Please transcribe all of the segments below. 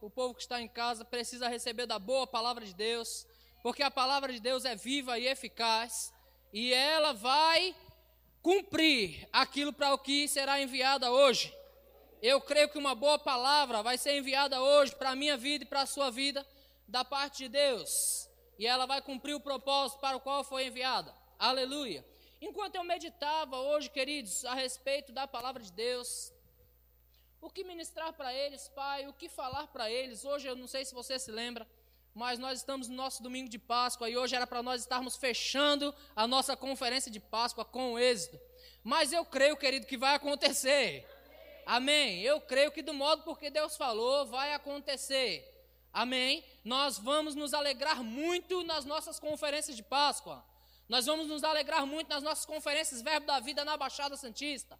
o povo que está em casa precisa receber da boa palavra de Deus, porque a palavra de Deus é viva e eficaz, e ela vai cumprir aquilo para o que será enviada hoje. Eu creio que uma boa palavra vai ser enviada hoje para a minha vida e para a sua vida, da parte de Deus, e ela vai cumprir o propósito para o qual foi enviada. Aleluia. Enquanto eu meditava hoje, queridos, a respeito da palavra de Deus, o que ministrar para eles, Pai, o que falar para eles. Hoje eu não sei se você se lembra, mas nós estamos no nosso domingo de Páscoa e hoje era para nós estarmos fechando a nossa conferência de Páscoa com êxito. Mas eu creio, querido, que vai acontecer. Amém. Eu creio que do modo porque Deus falou, vai acontecer. Amém. Nós vamos nos alegrar muito nas nossas conferências de Páscoa. Nós vamos nos alegrar muito nas nossas conferências Verbo da Vida na Baixada Santista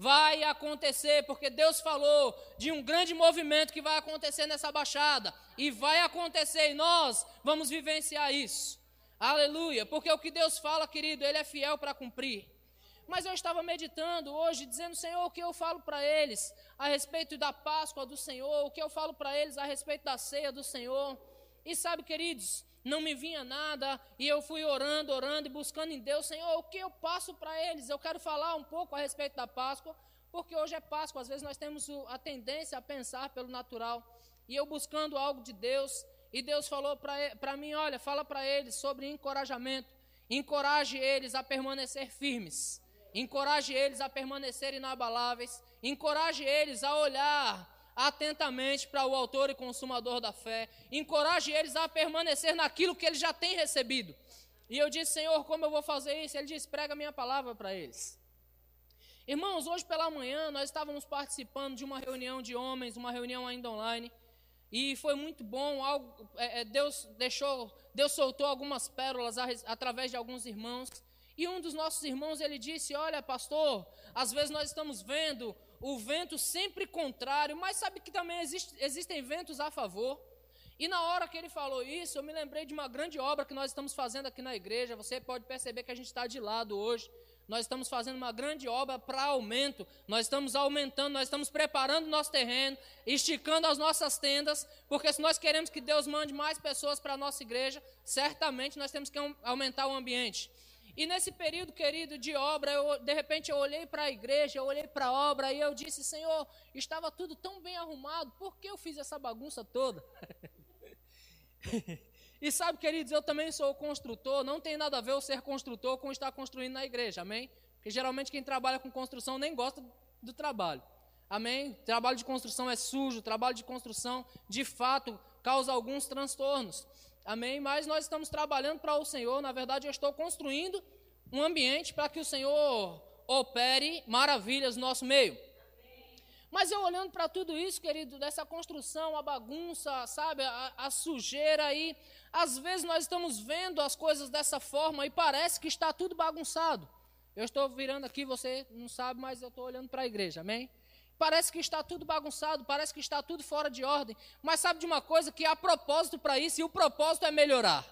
vai acontecer, porque Deus falou de um grande movimento que vai acontecer nessa baixada, e vai acontecer, e nós vamos vivenciar isso. Aleluia, porque o que Deus fala, querido, Ele é fiel para cumprir. Mas eu estava meditando hoje, dizendo, Senhor, o que eu falo para eles a respeito da Páscoa do Senhor, o que eu falo para eles a respeito da ceia do Senhor. E sabe, queridos, não me vinha nada, e eu fui orando, orando e buscando em Deus, Senhor, o que eu passo para eles? Eu quero falar um pouco a respeito da Páscoa, porque hoje é Páscoa, às vezes nós temos a tendência a pensar pelo natural, e eu buscando algo de Deus, e Deus falou para mim: olha, fala para eles sobre encorajamento, encoraje eles a permanecer firmes, encoraje eles a permanecer inabaláveis, encoraje eles a olhar atentamente para o autor e consumador da fé, encoraje eles a permanecer naquilo que eles já têm recebido. E eu disse, Senhor, como eu vou fazer isso? Ele disse, prega a minha palavra para eles. Irmãos, hoje pela manhã nós estávamos participando de uma reunião de homens, uma reunião ainda online, e foi muito bom. Algo, é, é Deus deixou, Deus soltou algumas pérolas a, através de alguns irmãos. E um dos nossos irmãos ele disse: Olha, pastor, às vezes nós estamos vendo o vento sempre contrário, mas sabe que também existe, existem ventos a favor. E na hora que ele falou isso, eu me lembrei de uma grande obra que nós estamos fazendo aqui na igreja. Você pode perceber que a gente está de lado hoje. Nós estamos fazendo uma grande obra para aumento. Nós estamos aumentando, nós estamos preparando o nosso terreno, esticando as nossas tendas, porque se nós queremos que Deus mande mais pessoas para a nossa igreja, certamente nós temos que aumentar o ambiente. E nesse período, querido, de obra, eu, de repente eu olhei para a igreja, eu olhei para a obra e eu disse: Senhor, estava tudo tão bem arrumado, por que eu fiz essa bagunça toda? e sabe, queridos, eu também sou construtor, não tem nada a ver o ser construtor com estar construindo na igreja, amém? Porque geralmente quem trabalha com construção nem gosta do trabalho, amém? Trabalho de construção é sujo, trabalho de construção, de fato, causa alguns transtornos. Amém? Mas nós estamos trabalhando para o Senhor. Na verdade, eu estou construindo um ambiente para que o Senhor opere maravilhas no nosso meio. Mas eu olhando para tudo isso, querido, dessa construção, a bagunça, sabe, a, a, sujeira aí, às vezes nós estamos vendo as coisas dessa forma e parece que está tudo bagunçado. Eu estou virando aqui, você não sabe, mas eu estou olhando para a igreja, amém? Parece que está tudo bagunçado, parece que está tudo fora de ordem. Mas sabe de uma coisa? Que há propósito para isso e o propósito é melhorar.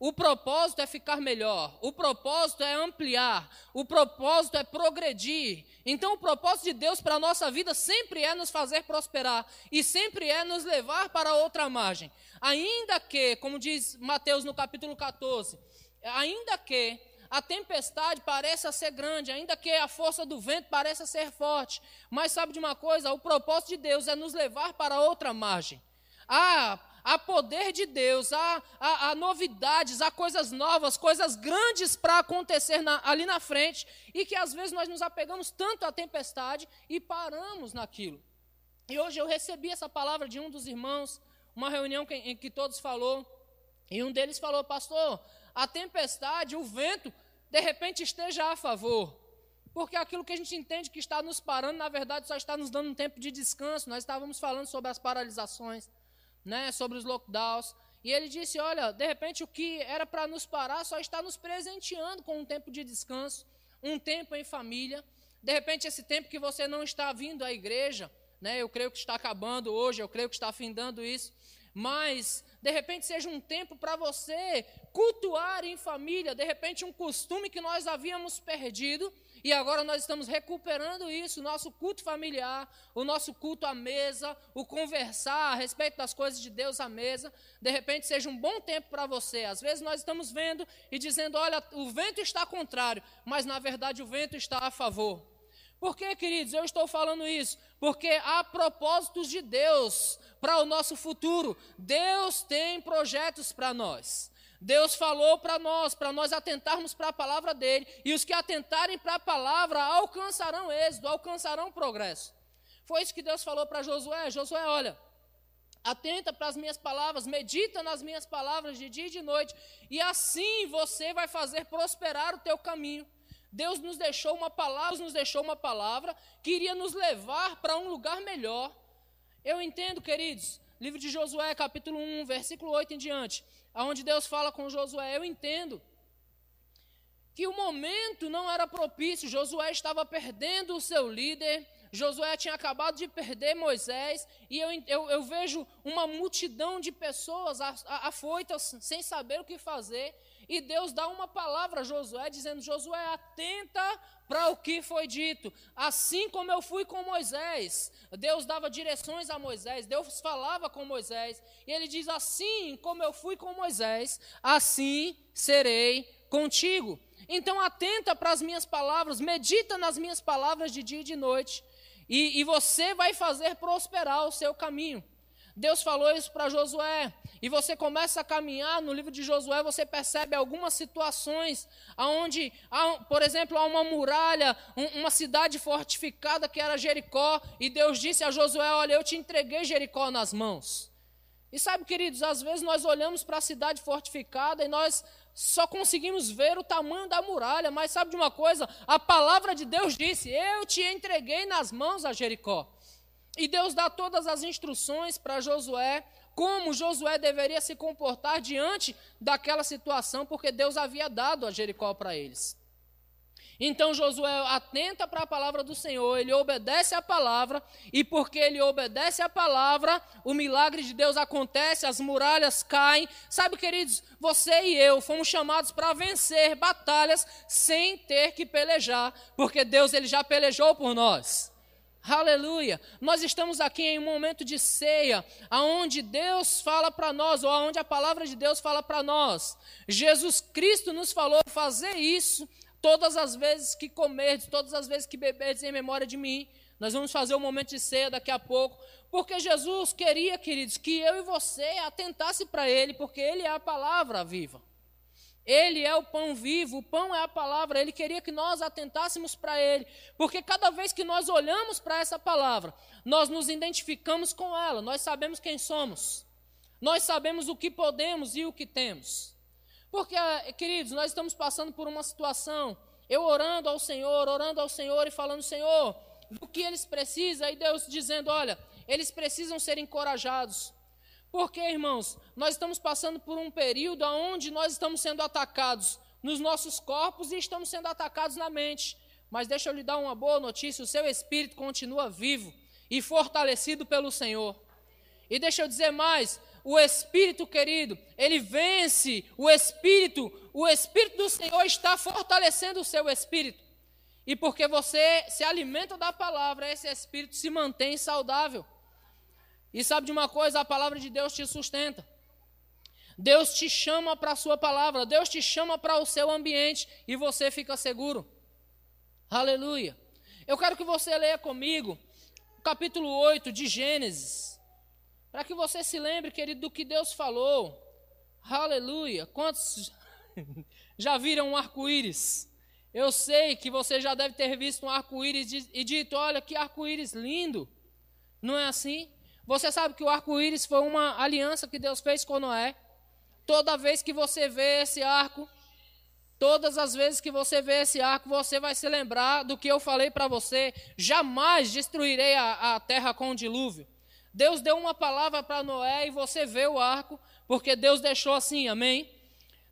O propósito é ficar melhor, o propósito é ampliar, o propósito é progredir. Então, o propósito de Deus para a nossa vida sempre é nos fazer prosperar e sempre é nos levar para outra margem. Ainda que, como diz Mateus no capítulo 14, ainda que a tempestade pareça ser grande, ainda que a força do vento pareça ser forte. Mas sabe de uma coisa? O propósito de Deus é nos levar para outra margem. Há, há poder de Deus, há, há, há novidades, há coisas novas, coisas grandes para acontecer na, ali na frente, e que às vezes nós nos apegamos tanto à tempestade e paramos naquilo. E hoje eu recebi essa palavra de um dos irmãos, uma reunião que, em que todos falou, e um deles falou, pastor, a tempestade, o vento, de repente esteja a favor. Porque aquilo que a gente entende que está nos parando, na verdade, só está nos dando um tempo de descanso. Nós estávamos falando sobre as paralisações, né, sobre os lockdowns. E ele disse: Olha, de repente o que era para nos parar só está nos presenteando com um tempo de descanso, um tempo em família. De repente, esse tempo que você não está vindo à igreja, né, eu creio que está acabando hoje, eu creio que está findando isso. Mas de repente seja um tempo para você cultuar em família, de repente um costume que nós havíamos perdido e agora nós estamos recuperando isso, o nosso culto familiar, o nosso culto à mesa, o conversar a respeito das coisas de Deus à mesa. De repente seja um bom tempo para você. Às vezes nós estamos vendo e dizendo: olha, o vento está contrário, mas na verdade o vento está a favor. Por que, queridos, eu estou falando isso? Porque há propósitos de Deus para o nosso futuro. Deus tem projetos para nós. Deus falou para nós, para nós atentarmos para a palavra dele, e os que atentarem para a palavra alcançarão êxito, alcançarão progresso. Foi isso que Deus falou para Josué: Josué, olha, atenta para as minhas palavras, medita nas minhas palavras de dia e de noite, e assim você vai fazer prosperar o teu caminho. Deus nos deixou uma palavra, nos deixou uma palavra que iria nos levar para um lugar melhor. Eu entendo, queridos, livro de Josué, capítulo 1, versículo 8 em diante aonde Deus fala com Josué, eu entendo que o momento não era propício, Josué estava perdendo o seu líder, Josué tinha acabado de perder Moisés, e eu, eu, eu vejo uma multidão de pessoas afoitas, sem saber o que fazer, e Deus dá uma palavra a Josué, dizendo: Josué, atenta para o que foi dito. Assim como eu fui com Moisés, Deus dava direções a Moisés, Deus falava com Moisés, e ele diz: Assim como eu fui com Moisés, assim serei contigo. Então, atenta para as minhas palavras, medita nas minhas palavras de dia e de noite, e, e você vai fazer prosperar o seu caminho. Deus falou isso para Josué. E você começa a caminhar no livro de Josué, você percebe algumas situações onde, por exemplo, há uma muralha, uma cidade fortificada que era Jericó, e Deus disse a Josué: Olha, eu te entreguei Jericó nas mãos. E sabe, queridos, às vezes nós olhamos para a cidade fortificada e nós só conseguimos ver o tamanho da muralha, mas sabe de uma coisa? A palavra de Deus disse: Eu te entreguei nas mãos a Jericó. E Deus dá todas as instruções para Josué, como Josué deveria se comportar diante daquela situação, porque Deus havia dado a Jericó para eles. Então Josué atenta para a palavra do Senhor, ele obedece a palavra, e porque ele obedece a palavra, o milagre de Deus acontece, as muralhas caem. Sabe, queridos, você e eu fomos chamados para vencer batalhas sem ter que pelejar, porque Deus ele já pelejou por nós. Aleluia! Nós estamos aqui em um momento de ceia, aonde Deus fala para nós, ou aonde a palavra de Deus fala para nós. Jesus Cristo nos falou fazer isso todas as vezes que comerdes, todas as vezes que beberdes em memória de mim. Nós vamos fazer um momento de ceia daqui a pouco, porque Jesus queria, queridos, que eu e você atentasse para Ele, porque Ele é a palavra viva. Ele é o pão vivo, o pão é a palavra. Ele queria que nós atentássemos para Ele, porque cada vez que nós olhamos para essa palavra, nós nos identificamos com ela, nós sabemos quem somos, nós sabemos o que podemos e o que temos. Porque, queridos, nós estamos passando por uma situação, eu orando ao Senhor, orando ao Senhor e falando, Senhor, do que eles precisam, e Deus dizendo: olha, eles precisam ser encorajados, porque, irmãos, nós estamos passando por um período onde nós estamos sendo atacados nos nossos corpos e estamos sendo atacados na mente. Mas deixa eu lhe dar uma boa notícia: o seu espírito continua vivo e fortalecido pelo Senhor. E deixa eu dizer mais: o espírito, querido, ele vence, o espírito, o espírito do Senhor está fortalecendo o seu espírito. E porque você se alimenta da palavra, esse espírito se mantém saudável. E sabe de uma coisa? A palavra de Deus te sustenta. Deus te chama para a sua palavra, Deus te chama para o seu ambiente e você fica seguro. Aleluia. Eu quero que você leia comigo o capítulo 8 de Gênesis, para que você se lembre, querido, do que Deus falou. Aleluia. Quantos já viram um arco-íris? Eu sei que você já deve ter visto um arco-íris e dito: olha que arco-íris lindo. Não é assim? Você sabe que o arco-íris foi uma aliança que Deus fez com Noé. Toda vez que você vê esse arco, todas as vezes que você vê esse arco, você vai se lembrar do que eu falei para você: jamais destruirei a, a terra com o dilúvio. Deus deu uma palavra para Noé e você vê o arco, porque Deus deixou assim, amém?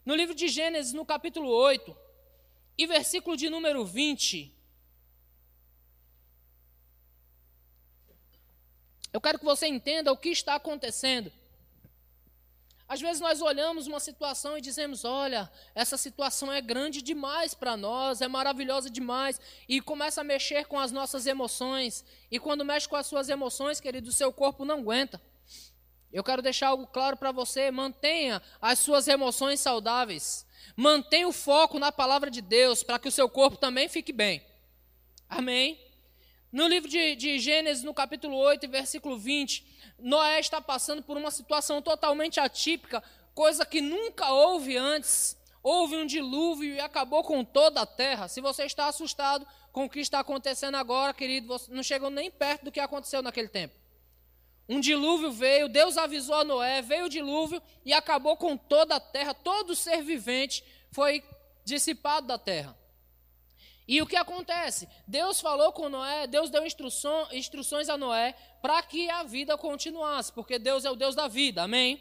No livro de Gênesis, no capítulo 8, e versículo de número 20. Eu quero que você entenda o que está acontecendo. Às vezes nós olhamos uma situação e dizemos: olha, essa situação é grande demais para nós, é maravilhosa demais, e começa a mexer com as nossas emoções. E quando mexe com as suas emoções, querido, o seu corpo não aguenta. Eu quero deixar algo claro para você: mantenha as suas emoções saudáveis, mantenha o foco na palavra de Deus, para que o seu corpo também fique bem. Amém? No livro de, de Gênesis, no capítulo 8, versículo 20, Noé está passando por uma situação totalmente atípica, coisa que nunca houve antes. Houve um dilúvio e acabou com toda a terra. Se você está assustado com o que está acontecendo agora, querido, você não chegou nem perto do que aconteceu naquele tempo. Um dilúvio veio, Deus avisou a Noé, veio o dilúvio e acabou com toda a terra, todo ser vivente foi dissipado da terra. E o que acontece? Deus falou com Noé, Deus deu instruções a Noé para que a vida continuasse, porque Deus é o Deus da vida, amém?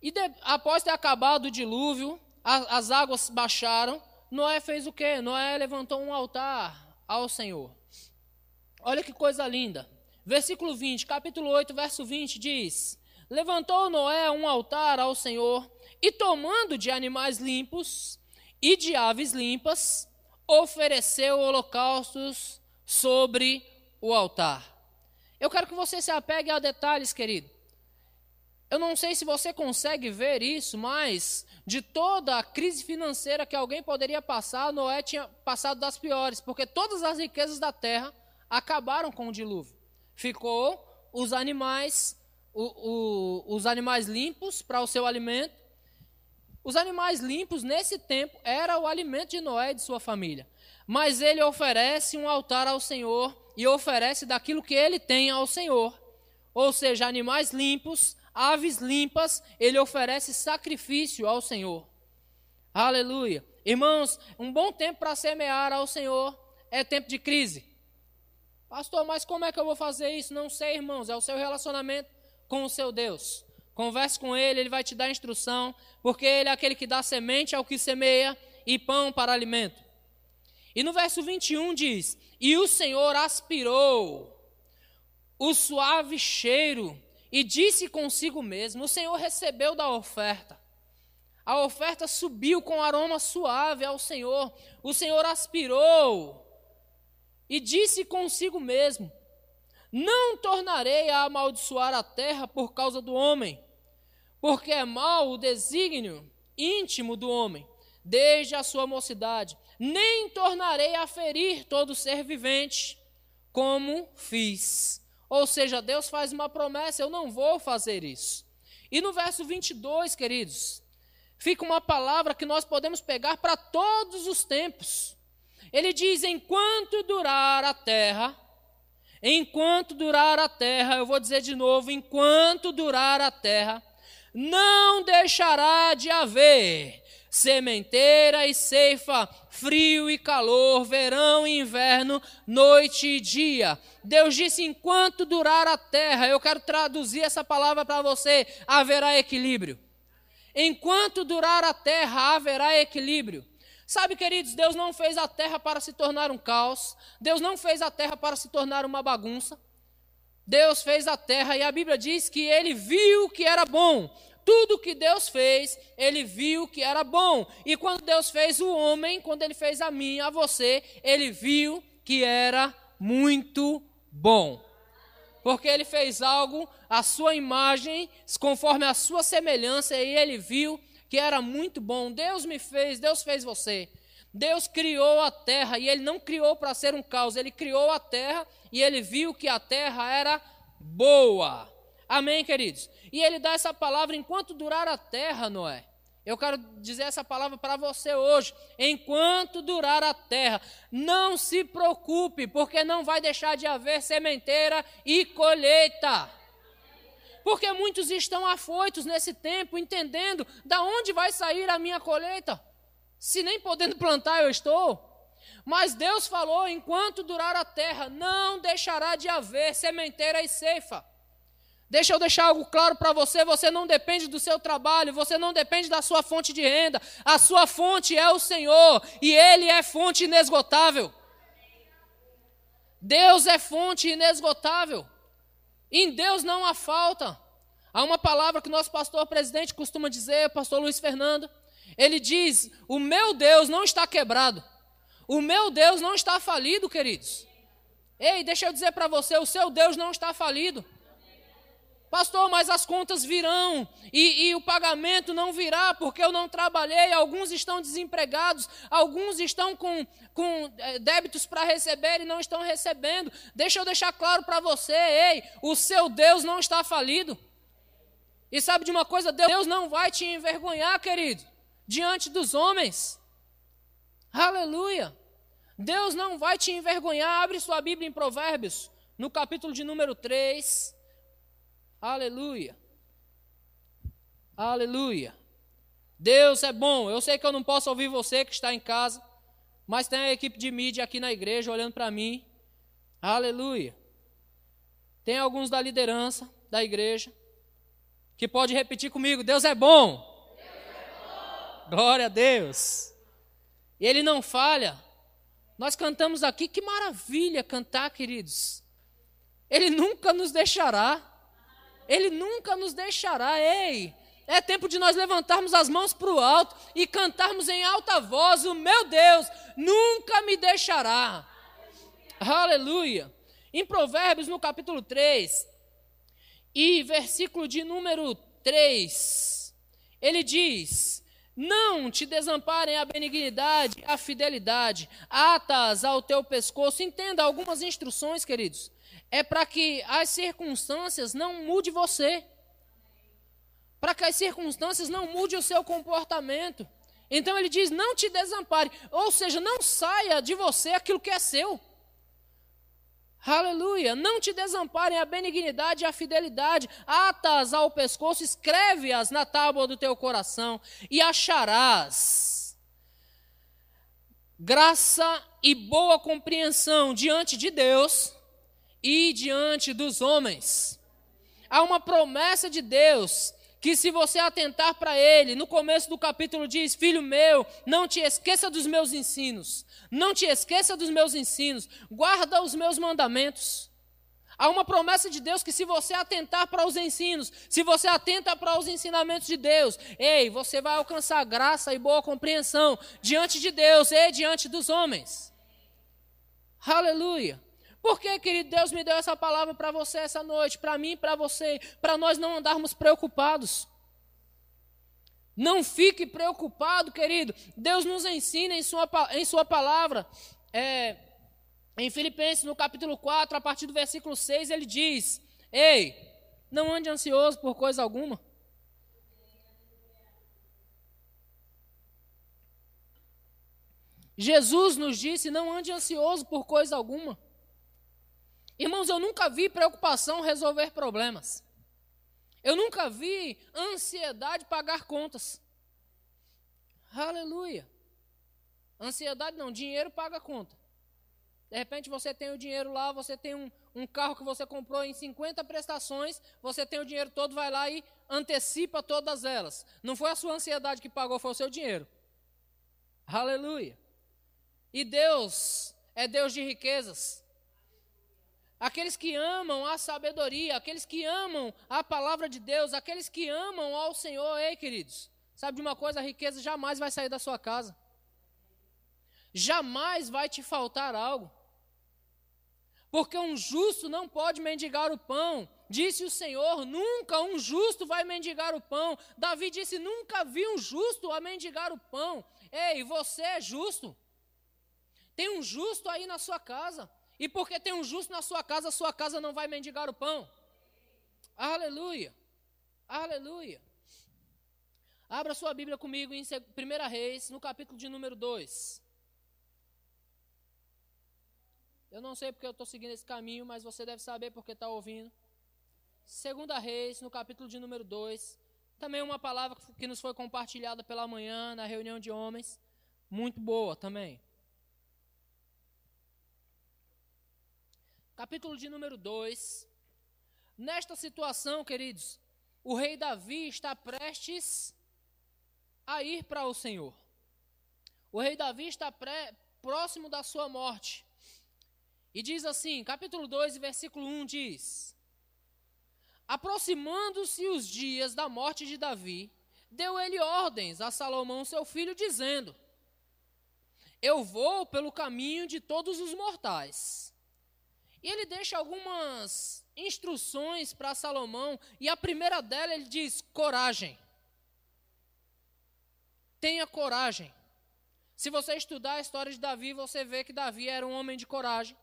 E de, após ter acabado o dilúvio, a, as águas baixaram, Noé fez o quê? Noé levantou um altar ao Senhor. Olha que coisa linda. Versículo 20, capítulo 8, verso 20 diz: Levantou Noé um altar ao Senhor, e tomando de animais limpos, e de aves limpas, ofereceu holocaustos sobre o altar. Eu quero que você se apegue a detalhes, querido. Eu não sei se você consegue ver isso, mas de toda a crise financeira que alguém poderia passar, Noé tinha passado das piores, porque todas as riquezas da terra acabaram com o dilúvio. Ficou os animais, o, o, os animais limpos para o seu alimento os animais limpos, nesse tempo, era o alimento de Noé e de sua família. Mas ele oferece um altar ao Senhor e oferece daquilo que ele tem ao Senhor. Ou seja, animais limpos, aves limpas, ele oferece sacrifício ao Senhor. Aleluia. Irmãos, um bom tempo para semear ao Senhor é tempo de crise. Pastor, mas como é que eu vou fazer isso? Não sei, irmãos, é o seu relacionamento com o seu Deus. Converse com ele, ele vai te dar instrução, porque ele é aquele que dá semente ao que semeia e pão para alimento. E no verso 21 diz: E o Senhor aspirou o suave cheiro e disse consigo mesmo: O Senhor recebeu da oferta. A oferta subiu com aroma suave ao Senhor. O Senhor aspirou e disse consigo mesmo: Não tornarei a amaldiçoar a terra por causa do homem, porque é mau o desígnio íntimo do homem, desde a sua mocidade. Nem tornarei a ferir todo ser vivente, como fiz. Ou seja, Deus faz uma promessa, eu não vou fazer isso. E no verso 22, queridos, fica uma palavra que nós podemos pegar para todos os tempos. Ele diz: enquanto durar a terra, enquanto durar a terra, eu vou dizer de novo: enquanto durar a terra, não deixará de haver sementeira e ceifa, frio e calor, verão e inverno, noite e dia. Deus disse: enquanto durar a terra, eu quero traduzir essa palavra para você: haverá equilíbrio. Enquanto durar a terra, haverá equilíbrio. Sabe, queridos, Deus não fez a terra para se tornar um caos, Deus não fez a terra para se tornar uma bagunça. Deus fez a terra e a Bíblia diz que ele viu que era bom. Tudo que Deus fez, ele viu que era bom. E quando Deus fez o homem, quando ele fez a mim, a você, ele viu que era muito bom. Porque ele fez algo à sua imagem, conforme a sua semelhança, e ele viu que era muito bom. Deus me fez, Deus fez você. Deus criou a terra e ele não criou para ser um caos, ele criou a terra e ele viu que a terra era boa. Amém, queridos? E ele dá essa palavra enquanto durar a terra, Noé. Eu quero dizer essa palavra para você hoje. Enquanto durar a terra, não se preocupe, porque não vai deixar de haver sementeira e colheita. Porque muitos estão afoitos nesse tempo, entendendo da onde vai sair a minha colheita se nem podendo plantar eu estou? Mas Deus falou: enquanto durar a terra, não deixará de haver sementeira e ceifa. Deixa eu deixar algo claro para você: você não depende do seu trabalho, você não depende da sua fonte de renda, a sua fonte é o Senhor, e Ele é fonte inesgotável. Deus é fonte inesgotável. Em Deus não há falta. Há uma palavra que nosso pastor presidente costuma dizer, pastor Luiz Fernando. Ele diz: O meu Deus não está quebrado. O meu Deus não está falido, queridos. Ei, deixa eu dizer para você: o seu Deus não está falido. Pastor, mas as contas virão e, e, o pagamento não virá porque eu não trabalhei. Alguns estão desempregados, alguns estão com, com é, débitos para receber e não estão recebendo. Deixa eu deixar claro para você: ei, o seu Deus não está falido. E sabe de uma coisa? Deus não vai te envergonhar, querido, diante dos homens. Aleluia. Deus não vai te envergonhar. Abre sua Bíblia em Provérbios, no capítulo de número 3. Aleluia. Aleluia. Deus é bom. Eu sei que eu não posso ouvir você que está em casa, mas tem a equipe de mídia aqui na igreja olhando para mim. Aleluia. Tem alguns da liderança da igreja que pode repetir comigo: Deus é bom. Glória a Deus. Ele não falha. Nós cantamos aqui, que maravilha cantar, queridos. Ele nunca nos deixará. Ele nunca nos deixará. Ei, é tempo de nós levantarmos as mãos para o alto e cantarmos em alta voz: O meu Deus nunca me deixará. Aleluia. Em Provérbios, no capítulo 3, e versículo de número 3, ele diz: Não te desamparem a benignidade, a fidelidade, atas ao teu pescoço. Entenda algumas instruções, queridos é para que as circunstâncias não mude você. Para que as circunstâncias não mude o seu comportamento. Então ele diz: não te desampare. Ou seja, não saia de você aquilo que é seu. Aleluia. Não te desamparem a benignidade e a fidelidade. Atas ao pescoço, escreve-as na tábua do teu coração e acharás graça e boa compreensão diante de Deus e diante dos homens. Há uma promessa de Deus que se você atentar para ele, no começo do capítulo diz: Filho meu, não te esqueça dos meus ensinos, não te esqueça dos meus ensinos, guarda os meus mandamentos. Há uma promessa de Deus que se você atentar para os ensinos, se você atenta para os ensinamentos de Deus, ei, você vai alcançar graça e boa compreensão diante de Deus e diante dos homens. Aleluia. Por que, querido Deus me deu essa palavra para você essa noite, para mim para você, para nós não andarmos preocupados? Não fique preocupado, querido. Deus nos ensina em Sua, em sua palavra. É, em Filipenses, no capítulo 4, a partir do versículo 6, ele diz: Ei, não ande ansioso por coisa alguma. Jesus nos disse: Não ande ansioso por coisa alguma. Irmãos, eu nunca vi preocupação resolver problemas. Eu nunca vi ansiedade pagar contas. Aleluia. Ansiedade não, dinheiro paga conta. De repente você tem o dinheiro lá, você tem um, um, carro que você comprou em 50 prestações, você tem o dinheiro todo, vai lá e antecipa todas elas. Não foi a sua ansiedade que pagou, foi o seu dinheiro. Aleluia. E Deus é Deus de riquezas. Aqueles que amam a sabedoria, aqueles que amam a palavra de Deus, aqueles que amam ao Senhor, ei, queridos, sabe de uma coisa? A riqueza jamais vai sair da sua casa. Jamais vai te faltar algo. Porque um justo não pode mendigar o pão. Disse o Senhor: nunca um justo vai mendigar o pão. Davi disse: nunca vi um justo a mendigar o pão. Ei, você é justo. Tem um justo aí na sua casa. E porque tem um justo na sua casa, a sua casa não vai mendigar o pão. Aleluia. Aleluia. Abra sua Bíblia comigo em 1 Reis, no capítulo de número 2. Eu não sei porque eu estou seguindo esse caminho, mas você deve saber porque está ouvindo. 2 Reis, no capítulo de número 2. Também uma palavra que nos foi compartilhada pela manhã na reunião de homens. Muito boa também. Capítulo de número 2. Nesta situação, queridos, o rei Davi está prestes a ir para o Senhor. O rei Davi está pré, próximo da sua morte. E diz assim, capítulo 2, versículo 1 diz: Aproximando-se os dias da morte de Davi, deu ele ordens a Salomão, seu filho, dizendo: Eu vou pelo caminho de todos os mortais. E ele deixa algumas instruções para Salomão, e a primeira dela ele diz: coragem. Tenha coragem. Se você estudar a história de Davi, você vê que Davi era um homem de coragem.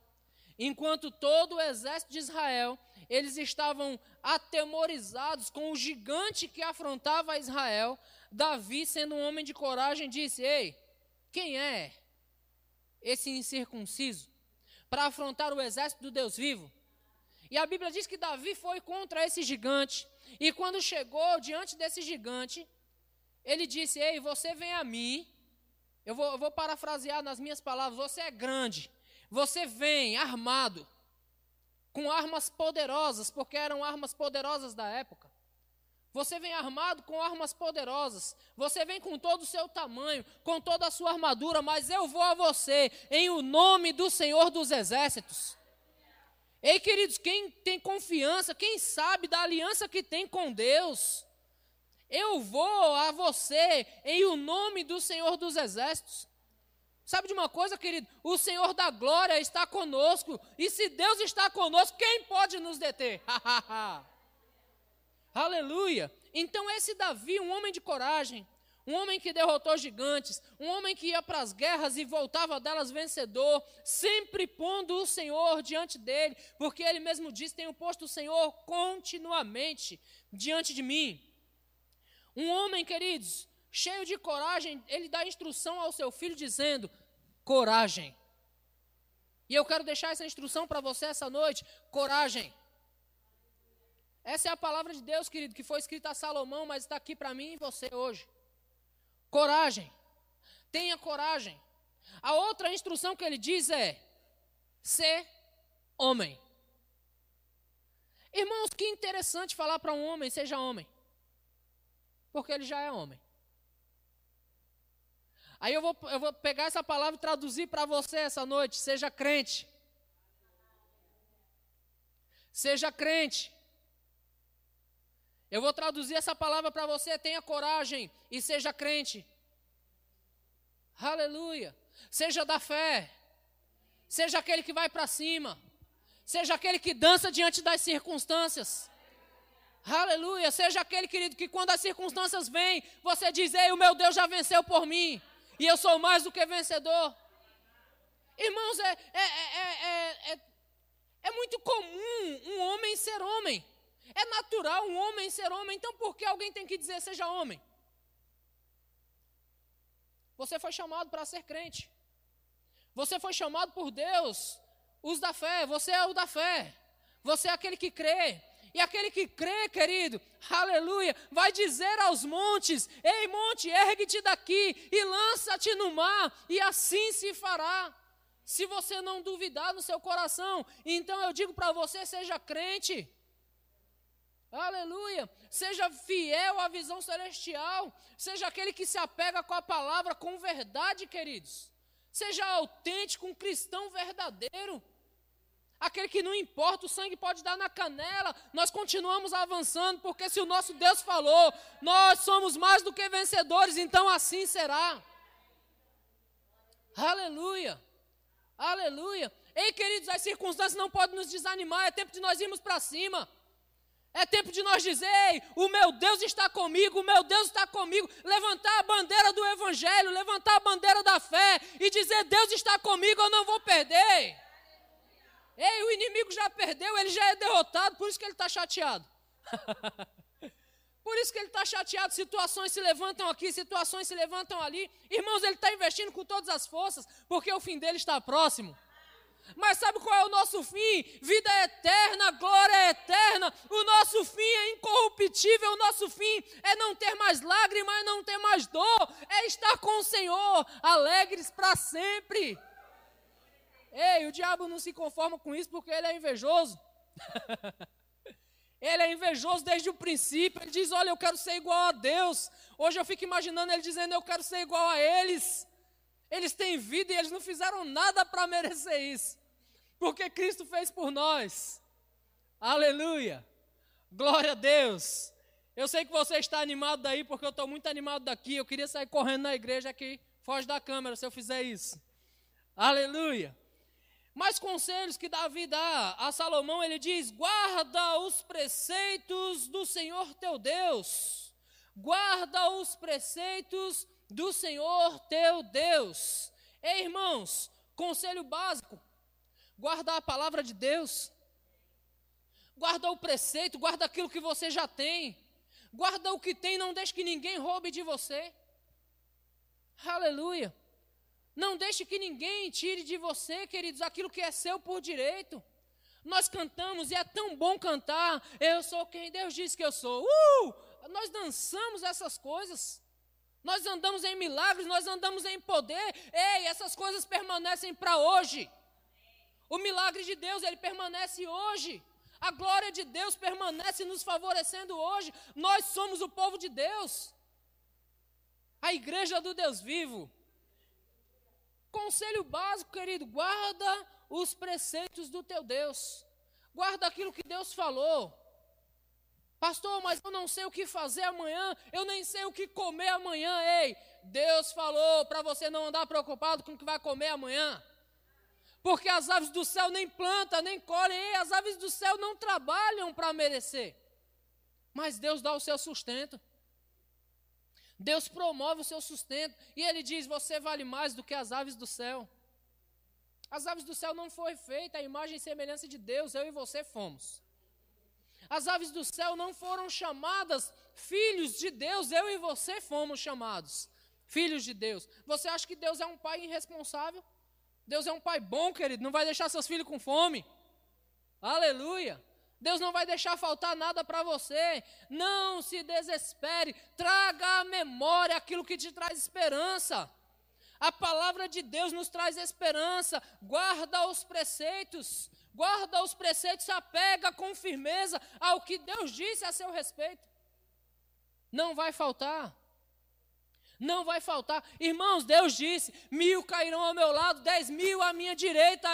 Enquanto todo o exército de Israel, eles estavam atemorizados com o gigante que afrontava Israel, Davi, sendo um homem de coragem, disse: Ei, quem é esse incircunciso para afrontar o exército do Deus vivo? E a Bíblia diz que Davi foi contra esse gigante, e quando chegou diante desse gigante, ele disse: Ei, você vem a mim. Eu vou, eu vou parafrasear nas minhas palavras: Você é grande, você vem armado, com armas poderosas, porque eram armas poderosas da época. Você vem armado com armas poderosas. Você vem com todo o seu tamanho, com toda a sua armadura, mas eu vou a você em o nome do Senhor dos Exércitos. Ei, queridos, quem tem confiança, quem sabe da aliança que tem com Deus, eu vou a você em o nome do Senhor dos Exércitos. Sabe de uma coisa, querido? O Senhor da glória está conosco. E se Deus está conosco, quem pode nos deter? Aleluia! Então, esse Davi, um homem de coragem, um homem que derrotou gigantes, um homem que ia para as guerras e voltava delas vencedor, sempre pondo o Senhor diante dele, porque ele mesmo diz: Tenho posto o Senhor continuamente diante de mim. Um homem, queridos, cheio de coragem, ele dá instrução ao seu filho dizendo: coragem. E eu quero deixar essa instrução para você essa noite: coragem. Essa é a palavra de Deus, querido, que foi escrita a Salomão, mas está aqui para mim e você hoje. Coragem. Tenha coragem. A outra instrução que ele diz é: ser homem. Irmãos, que interessante falar para um homem, seja homem. Porque ele já é homem. Aí eu vou, eu vou pegar essa palavra e traduzir para você essa noite. Seja crente. Seja crente. Eu vou traduzir essa palavra para você. Tenha coragem e seja crente. Aleluia. Seja da fé. Seja aquele que vai para cima. Seja aquele que dança diante das circunstâncias. Aleluia. Seja aquele querido que quando as circunstâncias vêm, você diz: Ei, o meu Deus já venceu por mim e eu sou mais do que vencedor. Irmãos, é, é, é, é, muito comum um homem ser homem. É natural um homem ser homem. Então por que alguém tem que dizer seja homem? Você foi chamado para ser crente. Você foi chamado por Deus, os da fé. Você é o da fé. Você é aquele que crê. E aquele que crê, querido, aleluia, vai dizer aos montes: Ei, monte, ergue-te daqui e lança-te no mar, e assim se fará. Se você não duvidar no seu coração, então eu digo para você: seja crente. Aleluia! Seja fiel à visão celestial. Seja aquele que se apega com a palavra com verdade, queridos. Seja autêntico, um cristão verdadeiro. Aquele que não importa, o sangue pode dar na canela, nós continuamos avançando, porque se o nosso Deus falou, nós somos mais do que vencedores, então assim será. Aleluia, aleluia. Ei, queridos, as circunstâncias não podem nos desanimar, é tempo de nós irmos para cima. É tempo de nós dizer, o meu Deus está comigo, o meu Deus está comigo. Levantar a bandeira do Evangelho, levantar a bandeira da fé e dizer, Deus está comigo, eu não vou perder. Ei, o inimigo já perdeu, ele já é derrotado, por isso que ele está chateado. por isso que ele está chateado. Situações se levantam aqui, situações se levantam ali. Irmãos, ele está investindo com todas as forças, porque o fim dele está próximo. Mas sabe qual é o nosso fim? Vida eterna, glória eterna. O nosso fim é incorruptível. O nosso fim é não ter mais lágrimas, não ter mais dor. É estar com o Senhor, alegres para sempre. Ei, o diabo não se conforma com isso porque ele é invejoso. ele é invejoso desde o princípio. Ele diz: Olha, eu quero ser igual a Deus. Hoje eu fico imaginando ele dizendo: Eu quero ser igual a eles. Eles têm vida e eles não fizeram nada para merecer isso. Porque Cristo fez por nós. Aleluia. Glória a Deus. Eu sei que você está animado daí, porque eu estou muito animado daqui. Eu queria sair correndo na igreja aqui, foge da câmera se eu fizer isso. Aleluia. Mas conselhos que Davi dá a Salomão, ele diz: guarda os preceitos do Senhor teu Deus, guarda os preceitos do Senhor teu Deus. Ei, irmãos, conselho básico: guardar a palavra de Deus, guarda o preceito, guarda aquilo que você já tem, guarda o que tem, não deixe que ninguém roube de você. Aleluia. Não deixe que ninguém tire de você, queridos, aquilo que é seu por direito. Nós cantamos e é tão bom cantar. Eu sou quem Deus diz que eu sou. Uh! Nós dançamos essas coisas. Nós andamos em milagres, nós andamos em poder. Ei, essas coisas permanecem para hoje. O milagre de Deus, ele permanece hoje. A glória de Deus permanece nos favorecendo hoje. Nós somos o povo de Deus. A igreja do Deus vivo. Conselho básico, querido, guarda os preceitos do teu Deus. Guarda aquilo que Deus falou. Pastor, mas eu não sei o que fazer amanhã, eu nem sei o que comer amanhã. Ei, Deus falou para você não andar preocupado com o que vai comer amanhã. Porque as aves do céu nem plantam, nem colhem, ei, as aves do céu não trabalham para merecer. Mas Deus dá o seu sustento. Deus promove o seu sustento. E ele diz: Você vale mais do que as aves do céu. As aves do céu não foi feita a imagem e semelhança de Deus, eu e você fomos. As aves do céu não foram chamadas filhos de Deus, eu e você fomos chamados filhos de Deus. Você acha que Deus é um pai irresponsável? Deus é um pai bom, querido, não vai deixar seus filhos com fome. Aleluia. Deus não vai deixar faltar nada para você. Não se desespere. Traga à memória aquilo que te traz esperança. A palavra de Deus nos traz esperança. Guarda os preceitos. Guarda os preceitos, se apega com firmeza ao que Deus disse a seu respeito. Não vai faltar não vai faltar. Irmãos, Deus disse: mil cairão ao meu lado, dez mil à minha direita,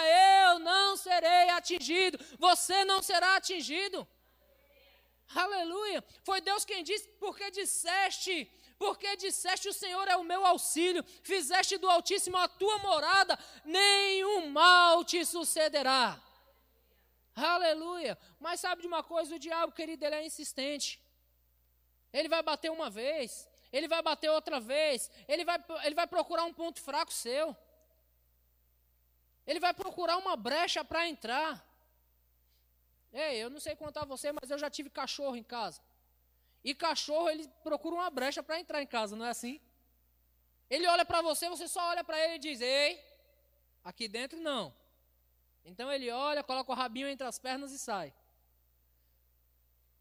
eu não serei atingido, você não será atingido. Aleluia. Foi Deus quem disse, porque disseste, porque disseste: O Senhor é o meu auxílio, fizeste do Altíssimo a tua morada, nenhum mal te sucederá. Aleluia. Mas sabe de uma coisa? O diabo, querido, ele é insistente. Ele vai bater uma vez, ele vai bater outra vez, ele vai, ele vai procurar um ponto fraco seu. Ele vai procurar uma brecha para entrar. Ei, eu não sei contar você, mas eu já tive cachorro em casa. E cachorro, ele procura uma brecha para entrar em casa, não é assim? Ele olha para você, você só olha para ele e diz: Ei, aqui dentro não. Então ele olha, coloca o rabinho entre as pernas e sai.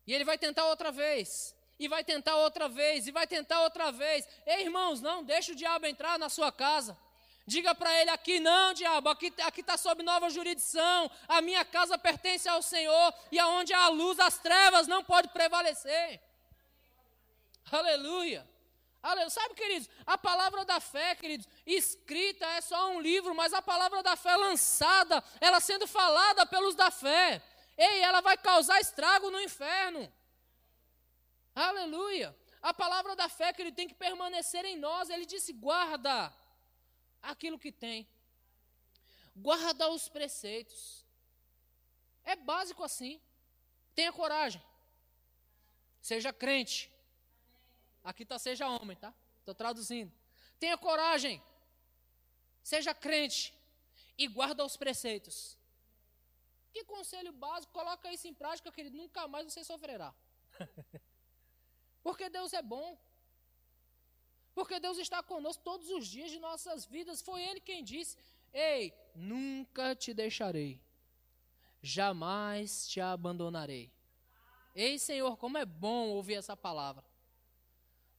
E ele vai tentar outra vez e vai tentar outra vez, e vai tentar outra vez. Ei, irmãos, não deixe o diabo entrar na sua casa. Diga para ele aqui, não, diabo, aqui está sob nova jurisdição. A minha casa pertence ao Senhor, e aonde há luz, as trevas não pode prevalecer. Aleluia. Sabe, queridos, a palavra da fé, queridos, escrita é só um livro, mas a palavra da fé lançada, ela sendo falada pelos da fé, ei, ela vai causar estrago no inferno. Aleluia. A palavra da fé que ele tem que permanecer em nós. Ele disse: guarda aquilo que tem. Guarda os preceitos. É básico assim. Tenha coragem. Seja crente. Aqui está seja homem, tá? Estou traduzindo. Tenha coragem. Seja crente. E guarda os preceitos. Que conselho básico. Coloca isso em prática, querido. Nunca mais você sofrerá. Porque Deus é bom. Porque Deus está conosco todos os dias de nossas vidas. Foi Ele quem disse: Ei, nunca te deixarei, jamais te abandonarei. Ei, Senhor, como é bom ouvir essa palavra.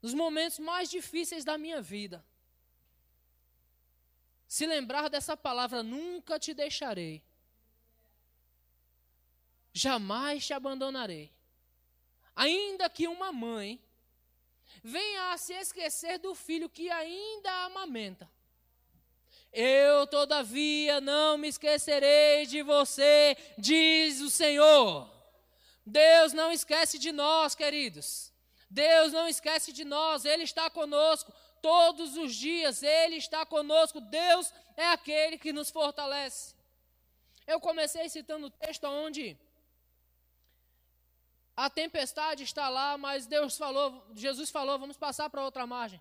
Nos momentos mais difíceis da minha vida, se lembrar dessa palavra, nunca te deixarei, jamais te abandonarei. Ainda que uma mãe venha a se esquecer do filho que ainda amamenta. Eu, todavia, não me esquecerei de você, diz o Senhor. Deus não esquece de nós, queridos. Deus não esquece de nós, Ele está conosco todos os dias, Ele está conosco. Deus é aquele que nos fortalece. Eu comecei citando o texto onde a tempestade está lá, mas Deus falou, Jesus falou, vamos passar para outra margem.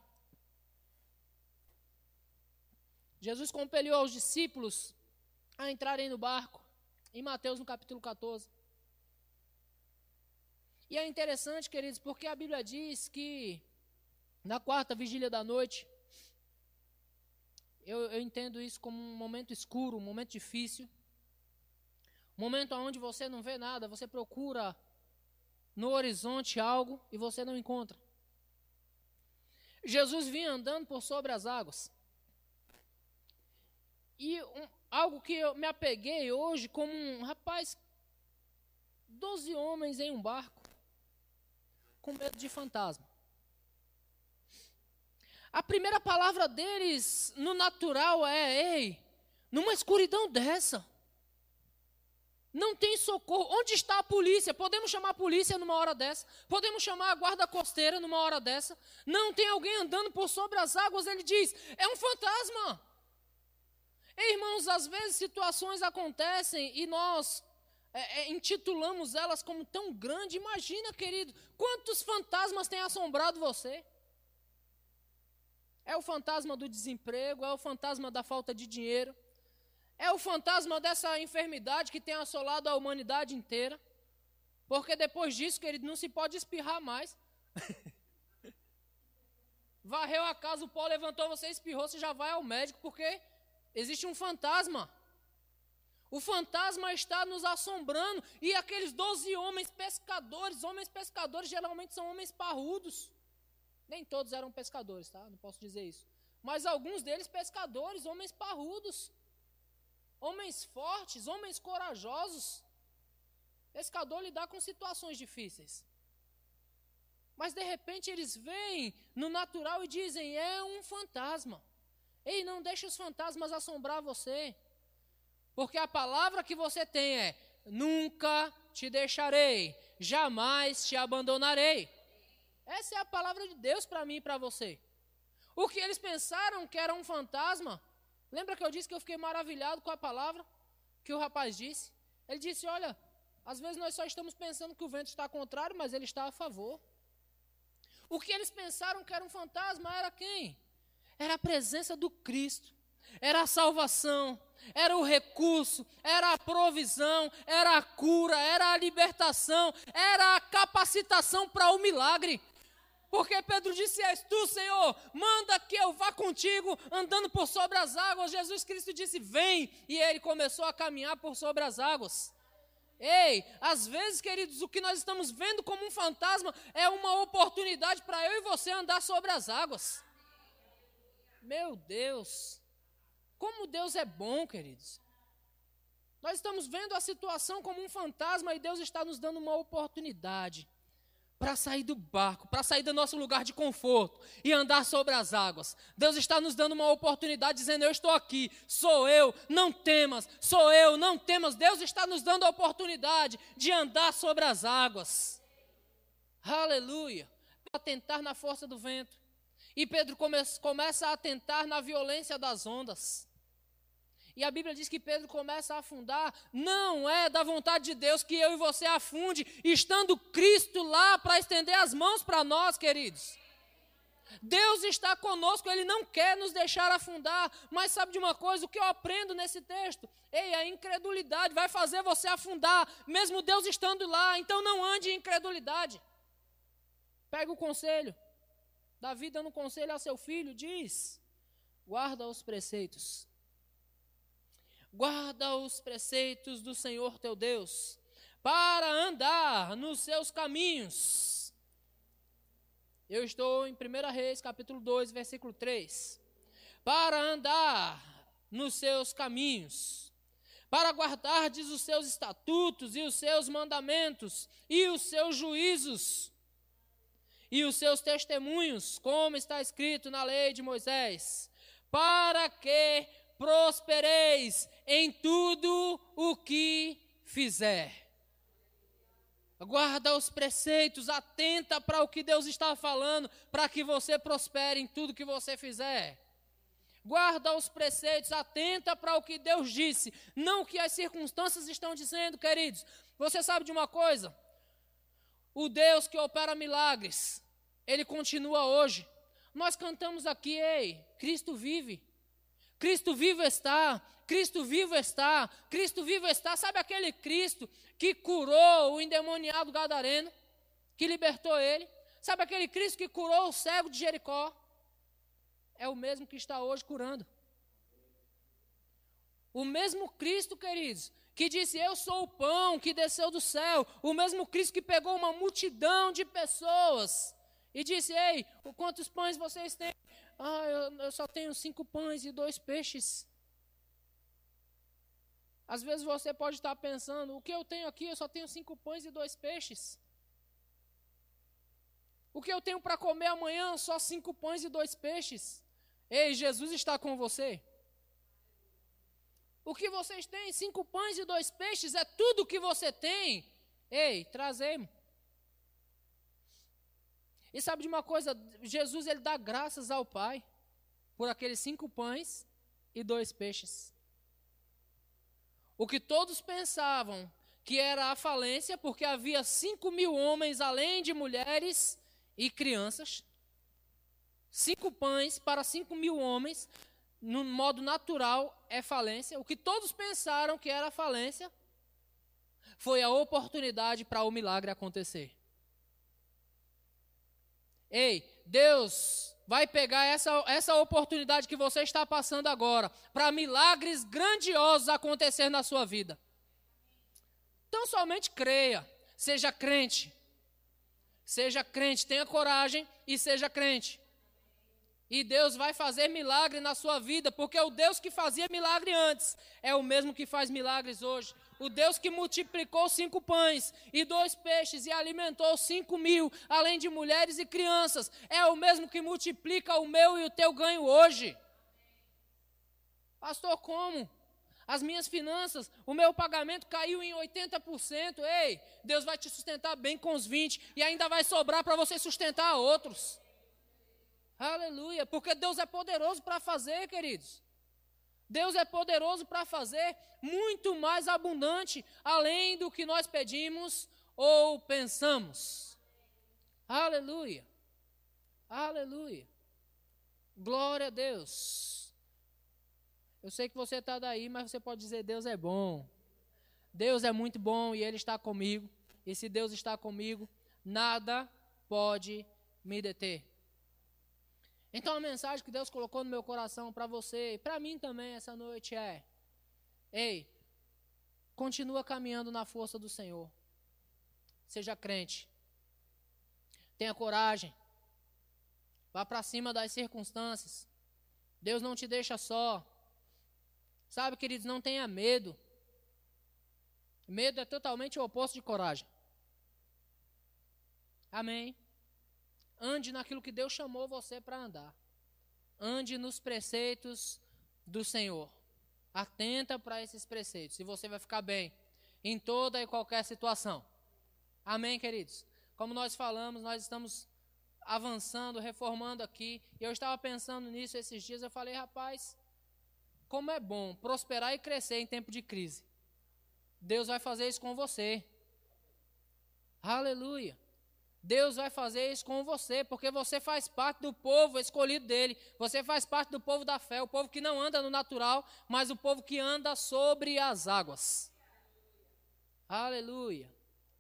Jesus compeliu aos discípulos a entrarem no barco, em Mateus no capítulo 14. E é interessante, queridos, porque a Bíblia diz que na quarta vigília da noite, eu, eu entendo isso como um momento escuro, um momento difícil, um momento onde você não vê nada, você procura no horizonte algo e você não encontra. Jesus vinha andando por sobre as águas. E um, algo que eu me apeguei hoje como um rapaz, doze homens em um barco com medo de fantasma. A primeira palavra deles no natural é: ei, numa escuridão dessa, não tem socorro. Onde está a polícia? Podemos chamar a polícia numa hora dessa? Podemos chamar a guarda costeira numa hora dessa? Não tem alguém andando por sobre as águas? Ele diz: é um fantasma. Irmãos, às vezes situações acontecem e nós é, é, intitulamos elas como tão grande. Imagina, querido, quantos fantasmas têm assombrado você? É o fantasma do desemprego, é o fantasma da falta de dinheiro, é o fantasma dessa enfermidade que tem assolado a humanidade inteira. Porque depois disso, querido, não se pode espirrar mais. Varreu a casa, o pó levantou, você espirrou, você já vai ao médico, porque existe um fantasma. O fantasma está nos assombrando. E aqueles doze homens pescadores, homens pescadores geralmente são homens parrudos. Nem todos eram pescadores, tá? Não posso dizer isso. Mas alguns deles pescadores, homens parrudos. Homens fortes, homens corajosos. Pescador lidar com situações difíceis. Mas de repente eles veem no natural e dizem: é um fantasma. Ei, não deixe os fantasmas assombrar você. Porque a palavra que você tem é: nunca te deixarei, jamais te abandonarei. Essa é a palavra de Deus para mim e para você. O que eles pensaram que era um fantasma, lembra que eu disse que eu fiquei maravilhado com a palavra que o rapaz disse? Ele disse: Olha, às vezes nós só estamos pensando que o vento está contrário, mas ele está a favor. O que eles pensaram que era um fantasma era quem? Era a presença do Cristo, era a salvação, era o recurso, era a provisão, era a cura, era a libertação, era a capacitação para o milagre. Porque Pedro disse: És tu, Senhor, manda que eu vá contigo, andando por sobre as águas. Jesus Cristo disse: Vem, e ele começou a caminhar por sobre as águas. Ei, às vezes, queridos, o que nós estamos vendo como um fantasma é uma oportunidade para eu e você andar sobre as águas. Meu Deus. Como Deus é bom, queridos. Nós estamos vendo a situação como um fantasma e Deus está nos dando uma oportunidade para sair do barco, para sair do nosso lugar de conforto e andar sobre as águas. Deus está nos dando uma oportunidade, dizendo: Eu estou aqui, sou eu, não temas, sou eu, não temas. Deus está nos dando a oportunidade de andar sobre as águas. Aleluia. Para tentar na força do vento. E Pedro come começa a tentar na violência das ondas. E a Bíblia diz que Pedro começa a afundar. Não é da vontade de Deus que eu e você afunde, estando Cristo lá para estender as mãos para nós, queridos. Deus está conosco, Ele não quer nos deixar afundar. Mas sabe de uma coisa? O que eu aprendo nesse texto? Ei, a incredulidade vai fazer você afundar, mesmo Deus estando lá. Então não ande em incredulidade. Pega o conselho. Davi dando conselho a seu filho, diz: guarda os preceitos guarda os preceitos do Senhor teu Deus, para andar nos seus caminhos. Eu estou em 1 Reis, capítulo 2, versículo 3. Para andar nos seus caminhos, para guardardes os seus estatutos e os seus mandamentos e os seus juízos e os seus testemunhos, como está escrito na lei de Moisés, para que prospereis em tudo o que fizer. Guarda os preceitos, atenta para o que Deus está falando, para que você prospere em tudo que você fizer. Guarda os preceitos, atenta para o que Deus disse, não o que as circunstâncias estão dizendo, queridos. Você sabe de uma coisa? O Deus que opera milagres, ele continua hoje. Nós cantamos aqui, ei, Cristo vive. Cristo vivo está, Cristo vivo está, Cristo vivo está. Sabe aquele Cristo que curou o endemoniado gadareno, que libertou ele? Sabe aquele Cristo que curou o cego de Jericó? É o mesmo que está hoje curando. O mesmo Cristo, queridos, que disse: Eu sou o pão que desceu do céu. O mesmo Cristo que pegou uma multidão de pessoas e disse: Ei, quantos pães vocês têm? Ah, eu, eu só tenho cinco pães e dois peixes. Às vezes você pode estar pensando: o que eu tenho aqui? Eu só tenho cinco pães e dois peixes. O que eu tenho para comer amanhã? Só cinco pães e dois peixes. Ei, Jesus está com você. O que vocês têm? Cinco pães e dois peixes é tudo o que você tem. Ei, trazemos. E sabe de uma coisa? Jesus ele dá graças ao Pai por aqueles cinco pães e dois peixes. O que todos pensavam que era a falência, porque havia cinco mil homens, além de mulheres e crianças. Cinco pães para cinco mil homens, no modo natural, é falência. O que todos pensaram que era falência, foi a oportunidade para o milagre acontecer. Ei, Deus vai pegar essa, essa oportunidade que você está passando agora para milagres grandiosos acontecer na sua vida. Então somente creia, seja crente. Seja crente, tenha coragem e seja crente. E Deus vai fazer milagre na sua vida, porque o Deus que fazia milagre antes é o mesmo que faz milagres hoje. O Deus que multiplicou cinco pães e dois peixes e alimentou cinco mil, além de mulheres e crianças, é o mesmo que multiplica o meu e o teu ganho hoje. Pastor, como? As minhas finanças, o meu pagamento caiu em 80%. Ei, Deus vai te sustentar bem com os 20 e ainda vai sobrar para você sustentar outros. Aleluia, porque Deus é poderoso para fazer, queridos. Deus é poderoso para fazer muito mais abundante, além do que nós pedimos ou pensamos. Aleluia. Aleluia. Glória a Deus. Eu sei que você está daí, mas você pode dizer: Deus é bom. Deus é muito bom e Ele está comigo. E se Deus está comigo, nada pode me deter. Então a mensagem que Deus colocou no meu coração para você e para mim também essa noite é: Ei, continua caminhando na força do Senhor. Seja crente. Tenha coragem. Vá para cima das circunstâncias. Deus não te deixa só. Sabe, queridos, não tenha medo. Medo é totalmente o oposto de coragem. Amém. Ande naquilo que Deus chamou você para andar. Ande nos preceitos do Senhor. Atenta para esses preceitos e você vai ficar bem em toda e qualquer situação. Amém, queridos? Como nós falamos, nós estamos avançando, reformando aqui. E eu estava pensando nisso esses dias. Eu falei, rapaz, como é bom prosperar e crescer em tempo de crise. Deus vai fazer isso com você. Aleluia. Deus vai fazer isso com você, porque você faz parte do povo escolhido dele. Você faz parte do povo da fé, o povo que não anda no natural, mas o povo que anda sobre as águas. Aleluia.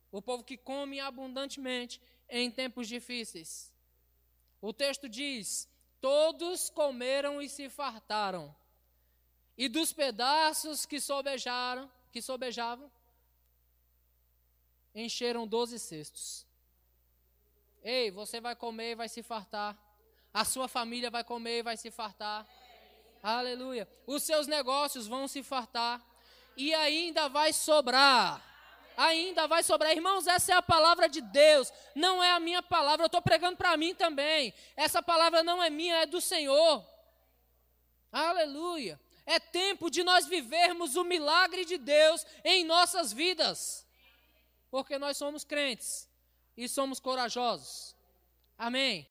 O povo que come abundantemente em tempos difíceis. O texto diz: Todos comeram e se fartaram, e dos pedaços que sobejaram, que sobejavam, encheram doze cestos. Ei, você vai comer e vai se fartar. A sua família vai comer e vai se fartar. Aleluia. Os seus negócios vão se fartar. E ainda vai sobrar. Ainda vai sobrar. Irmãos, essa é a palavra de Deus. Não é a minha palavra. Eu estou pregando para mim também. Essa palavra não é minha, é do Senhor. Aleluia. É tempo de nós vivermos o milagre de Deus em nossas vidas. porque nós somos crentes e somos corajosos. Amém.